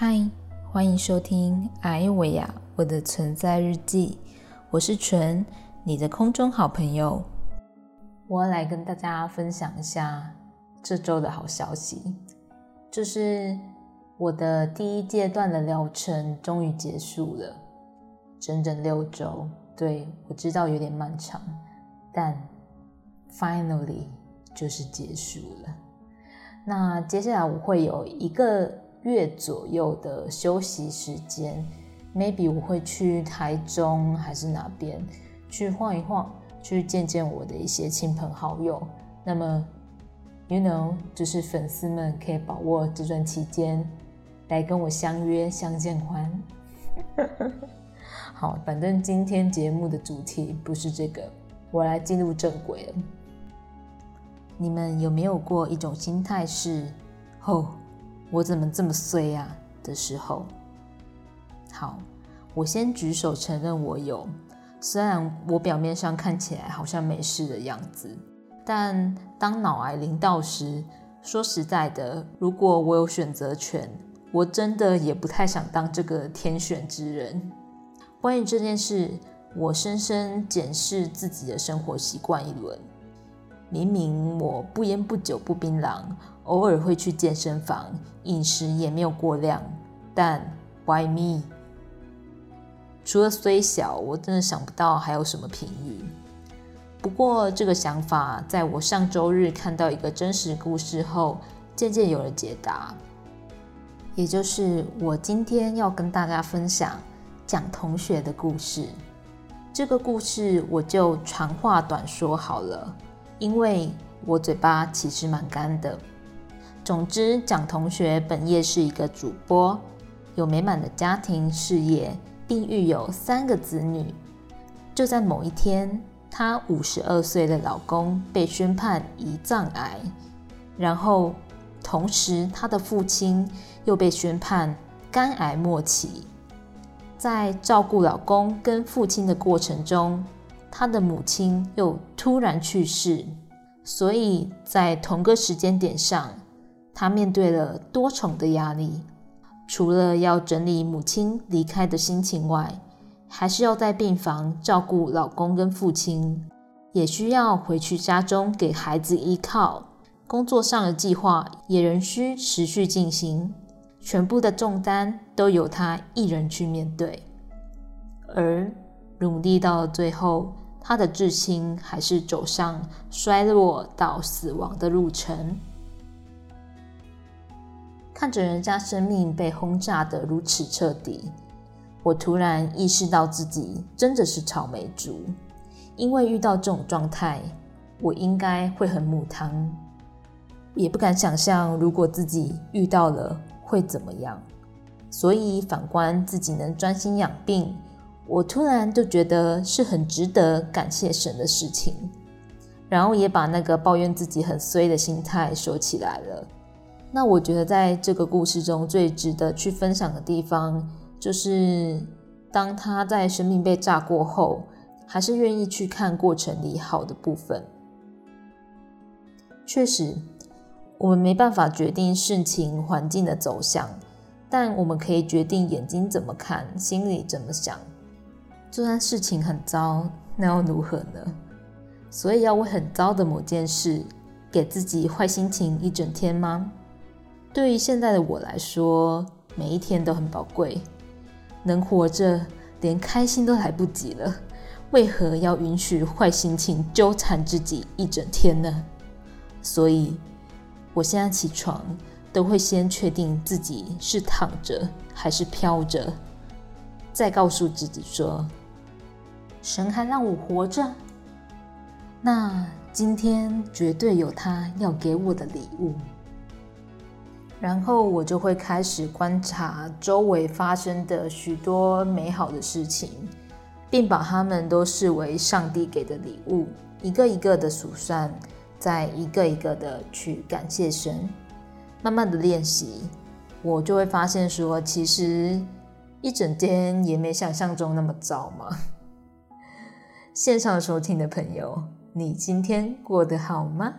嗨，欢迎收听艾维亚我的存在日记，我是纯，你的空中好朋友。我要来跟大家分享一下这周的好消息，就是我的第一阶段的疗程终于结束了，整整六周。对我知道有点漫长，但 finally 就是结束了。那接下来我会有一个月左右的休息时间，maybe 我会去台中还是哪边去晃一晃，去见见我的一些亲朋好友。那么，you know，就是粉丝们可以把握这段期间来跟我相约相见欢。好，反正今天节目的主题不是这个，我来进入正轨了。你们有没有过一种心态是“哦，我怎么这么衰啊”的时候？好，我先举手承认我有，虽然我表面上看起来好像没事的样子，但当脑癌临到时，说实在的，如果我有选择权，我真的也不太想当这个天选之人。关于这件事，我深深检视自己的生活习惯一轮。明明我不烟不酒不槟榔，偶尔会去健身房，饮食也没有过量，但 Why me？除了虽小，我真的想不到还有什么评语。不过这个想法，在我上周日看到一个真实故事后，渐渐有了解答。也就是我今天要跟大家分享。讲同学的故事，这个故事我就长话短说好了，因为我嘴巴其实蛮干的。总之，蒋同学本业是一个主播，有美满的家庭事业，并育有三个子女。就在某一天，她五十二岁的老公被宣判胰脏癌，然后同时她的父亲又被宣判肝癌末期。在照顾老公跟父亲的过程中，他的母亲又突然去世，所以在同个时间点上，他面对了多重的压力。除了要整理母亲离开的心情外，还是要在病房照顾老公跟父亲，也需要回去家中给孩子依靠。工作上的计划也仍需持续进行。全部的重担都由他一人去面对，而努力到了最后，他的至亲还是走上衰落到死亡的路程。看着人家生命被轰炸的如此彻底，我突然意识到自己真的是草莓族，因为遇到这种状态，我应该会很母汤，也不敢想象如果自己遇到了。会怎么样？所以反观自己能专心养病，我突然就觉得是很值得感谢神的事情。然后也把那个抱怨自己很衰的心态收起来了。那我觉得在这个故事中最值得去分享的地方，就是当他在生命被炸过后，还是愿意去看过程里好的部分。确实。我们没办法决定事情环境的走向，但我们可以决定眼睛怎么看，心里怎么想。就算事情很糟，那又如何呢？所以要为很糟的某件事给自己坏心情一整天吗？对于现在的我来说，每一天都很宝贵。能活着，连开心都来不及了，为何要允许坏心情纠缠自己一整天呢？所以。我现在起床都会先确定自己是躺着还是飘着，再告诉自己说：“神还让我活着，那今天绝对有他要给我的礼物。”然后我就会开始观察周围发生的许多美好的事情，并把它们都视为上帝给的礼物，一个一个的数算。再一个一个的去感谢神，慢慢的练习，我就会发现说，其实一整天也没想象中那么糟嘛。线上收听的朋友，你今天过得好吗？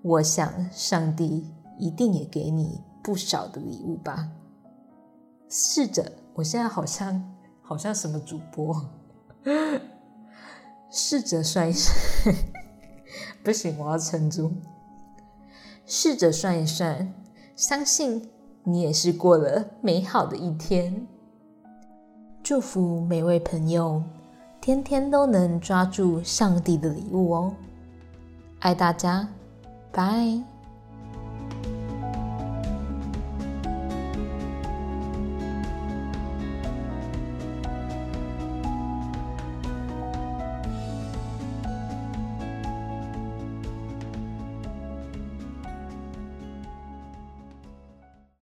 我想上帝一定也给你不少的礼物吧。试着，我现在好像好像什么主播，试着算一算，不行，我要撑住。试着算一算，相信你也是过了美好的一天。祝福每位朋友，天天都能抓住上帝的礼物哦！爱大家，拜。